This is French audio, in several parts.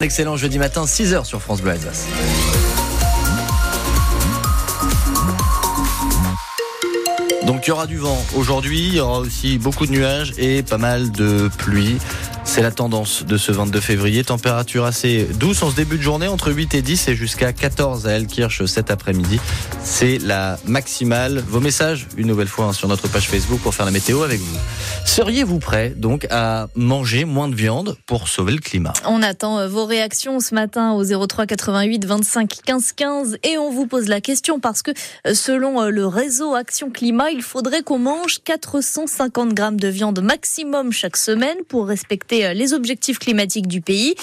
Excellent jeudi matin, 6h sur France Bleu Alsace. Donc il y aura du vent aujourd'hui, il y aura aussi beaucoup de nuages et pas mal de pluie. C'est la tendance de ce 22 février. Température assez douce en ce début de journée, entre 8 et 10 et jusqu'à 14 à Elkirch cet après-midi. C'est la maximale. Vos messages, une nouvelle fois, hein, sur notre page Facebook pour faire la météo avec vous. Seriez-vous prêt donc à manger moins de viande pour sauver le climat? On attend euh, vos réactions ce matin au 03 88 25 15 15 et on vous pose la question parce que euh, selon euh, le réseau Action Climat, il faudrait qu'on mange 450 grammes de viande maximum chaque semaine pour respecter euh, les objectifs climatiques du pays.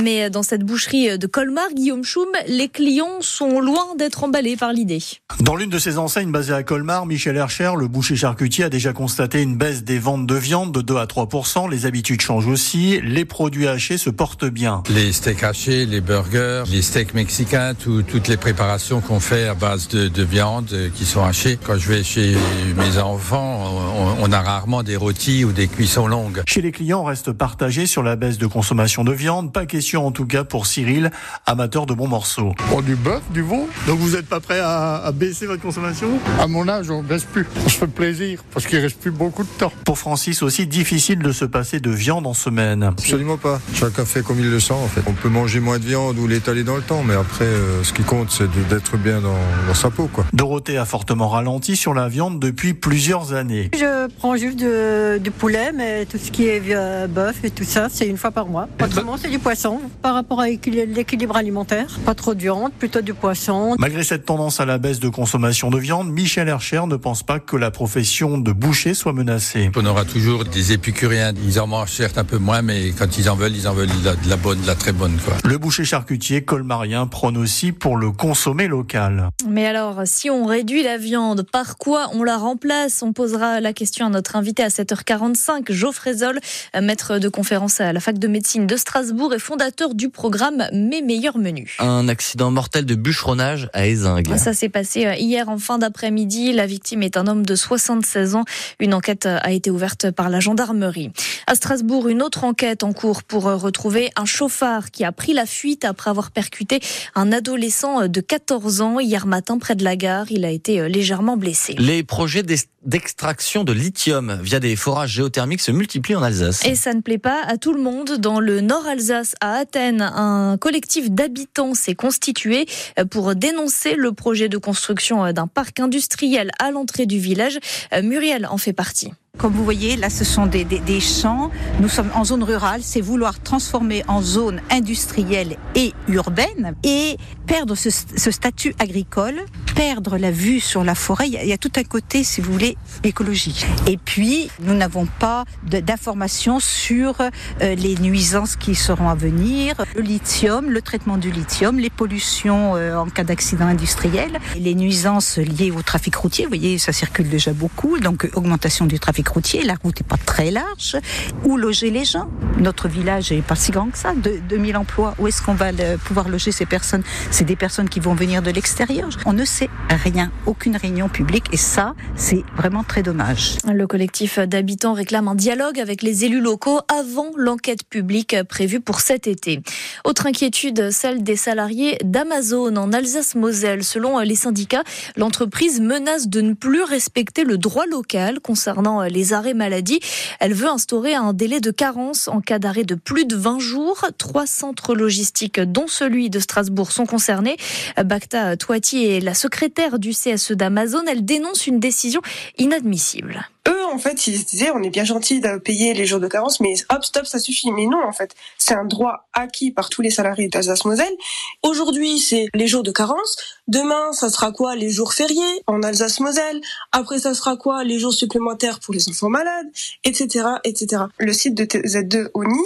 Mais dans cette boucherie de Colmar, Guillaume Choum, les clients sont loin d'être emballés par l'idée. Dans l'une de ses enseignes basées à Colmar, Michel Hercher, le boucher charcutier, a déjà constaté une baisse des ventes de viande de 2 à 3 Les habitudes changent aussi. Les produits hachés se portent bien. Les steaks hachés, les burgers, les steaks mexicains, toutes les préparations qu'on fait à base de, de, viande euh, qui sont hachées. Quand je vais chez mes enfants, on, on a rarement des rôtis ou des cuissons longues. Chez les clients, on reste partagé sur la baisse de consommation de viande. Pas question en tout cas pour Cyril, amateur de bons morceaux. Oh, du bœuf, du veau. Donc vous n'êtes pas prêt à, à, baisser votre consommation? À mon âge, on ne baisse plus. On se fait plaisir parce qu'il reste plus beaucoup de temps. Pour Francis aussi, difficile de se passer de viande en semaine. Absolument pas. Chacun fait comme il le sent en fait. On peut manger moins de viande ou l'étaler dans le temps, mais après, euh, ce qui compte, c'est d'être bien dans, dans, sa peau. Quoi. Dorothée a fortement ralenti sur la viande depuis plusieurs années. Je prends juste du poulet, mais tout ce qui est euh, bœuf et tout ça, c'est une fois par mois. Autrement, c'est du poisson. Par rapport à l'équilibre alimentaire, pas trop de viande, plutôt du poisson. Malgré cette tendance à la baisse de consommation de viande, Michel Hercher ne pense pas que la profession de boucher soit menacée. On aura toujours des épicuriens. Ils en mangent certes un peu moins, mais quand ils en veulent, ils en veulent de la, de la bonne, de la très bonne. Quoi. Le boucher charcutier colmarien prône aussi pour le consommer local. Mais alors, si on réduit la viande, par quoi on la remplace? On posera la question à notre invité à 7h45, Geoffrey Zoll, maître de conférence à la fac de médecine de Strasbourg et fondateur du programme Mes meilleurs menus. Un accident mortel de bûcheronnage à Ézingue. Ça s'est passé hier en fin d'après-midi. La victime est un homme de 76 ans. Une enquête a été ouverte par la gendarmerie. À Strasbourg, une autre enquête en cours pour retrouver un chauffard qui a pris la fuite après avoir percuté un adolescent de 14 ans hier matin près de la gare. Il a été légèrement blessé. Les projets d'extraction de lithium via des forages géothermiques se multiplient en Alsace. Et ça ne plaît pas à tout le monde. Dans le nord Alsace, à Athènes, un collectif d'habitants s'est constitué pour dénoncer le projet de construction d'un parc industriel à l'entrée du village. Muriel en fait partie. Comme vous voyez, là, ce sont des, des, des champs. Nous sommes en zone rurale. C'est vouloir transformer en zone industrielle et urbaine et perdre ce, ce, statut agricole, perdre la vue sur la forêt. Il y, a, il y, a, tout un côté, si vous voulez, écologique. Et puis, nous n'avons pas d'informations sur euh, les nuisances qui seront à venir, le lithium, le traitement du lithium, les pollutions euh, en cas d'accident industriel, les nuisances liées au trafic routier. Vous voyez, ça circule déjà beaucoup. Donc, augmentation du trafic la route n'est pas très large. Où loger les gens Notre village n'est pas si grand que ça, de, 2000 emplois. Où est-ce qu'on va pouvoir loger ces personnes? C'est des personnes qui vont venir de l'extérieur. On ne sait rien, aucune réunion publique, et ça, c'est vraiment très dommage. Le collectif d'habitants réclame un dialogue avec les élus locaux avant l'enquête publique prévue pour cet été. Autre inquiétude, celle des salariés d'Amazon en Alsace-Moselle. Selon les syndicats, l'entreprise menace de ne plus respecter le droit local concernant les arrêts maladie. Elle veut instaurer un délai de carence en cas d'arrêt de plus de 20 jours. Trois centres logistiques, dont celui de Strasbourg, sont concernés. Bacta Toiti est la secrétaire du CSE d'Amazon. Elle dénonce une décision inadmissible eux, en fait, ils se disaient, on est bien gentil de payer les jours de carence, mais hop, stop, ça suffit. Mais non, en fait, c'est un droit acquis par tous les salariés d'Alsace-Moselle. Aujourd'hui, c'est les jours de carence. Demain, ça sera quoi Les jours fériés en Alsace-Moselle? Après, ça sera quoi Les jours supplémentaires pour les enfants malades, etc., etc. Le site de Z2 ONI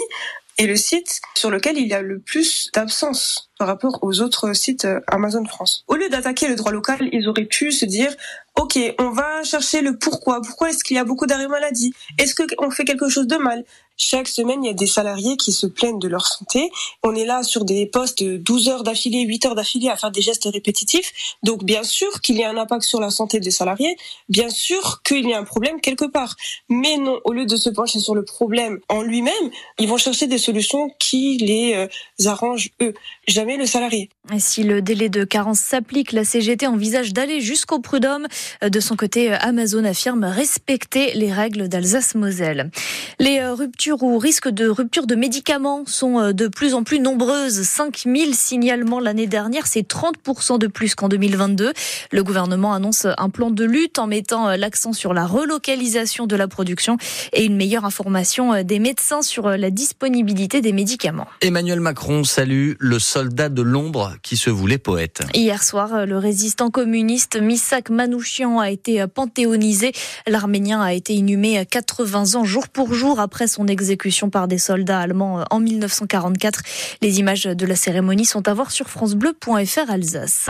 est le site sur lequel il y a le plus d'absence par rapport aux autres sites Amazon France. Au lieu d'attaquer le droit local, ils auraient pu se dire Ok, on va chercher le pourquoi. Pourquoi est-ce qu'il y a beaucoup d'arrêts maladie? Est-ce qu'on fait quelque chose de mal? Chaque semaine, il y a des salariés qui se plaignent de leur santé. On est là sur des postes de 12 heures d'affilée, 8 heures d'affilée à faire des gestes répétitifs. Donc bien sûr qu'il y a un impact sur la santé des salariés, bien sûr qu'il y a un problème quelque part. Mais non, au lieu de se pencher sur le problème en lui-même, ils vont chercher des solutions qui les euh, arrangent eux, jamais le salarié. Et si le délai de carence s'applique, la CGT envisage d'aller jusqu'au prud'homme. De son côté, Amazon affirme respecter les règles d'Alsace-Moselle. Les euh, ou risques de rupture de médicaments sont euh, de plus en plus nombreuses. 5000 signalements l'année dernière, c'est 30% de plus qu'en 2022. Le gouvernement annonce un plan de lutte en mettant l'accent sur la relocalisation de la production et une meilleure information des médecins sur la disponibilité des médicaments. Emmanuel Macron salue le soldat de l'ombre qui se voulait poète. Hier soir, le résistant communiste Misak Manouchian a été panthéonisé. L'Arménien a été inhumé 80 ans jour pour jour après son exécution par des soldats allemands en 1944. Les images de la cérémonie sont à voir sur francebleu.fr Alsace.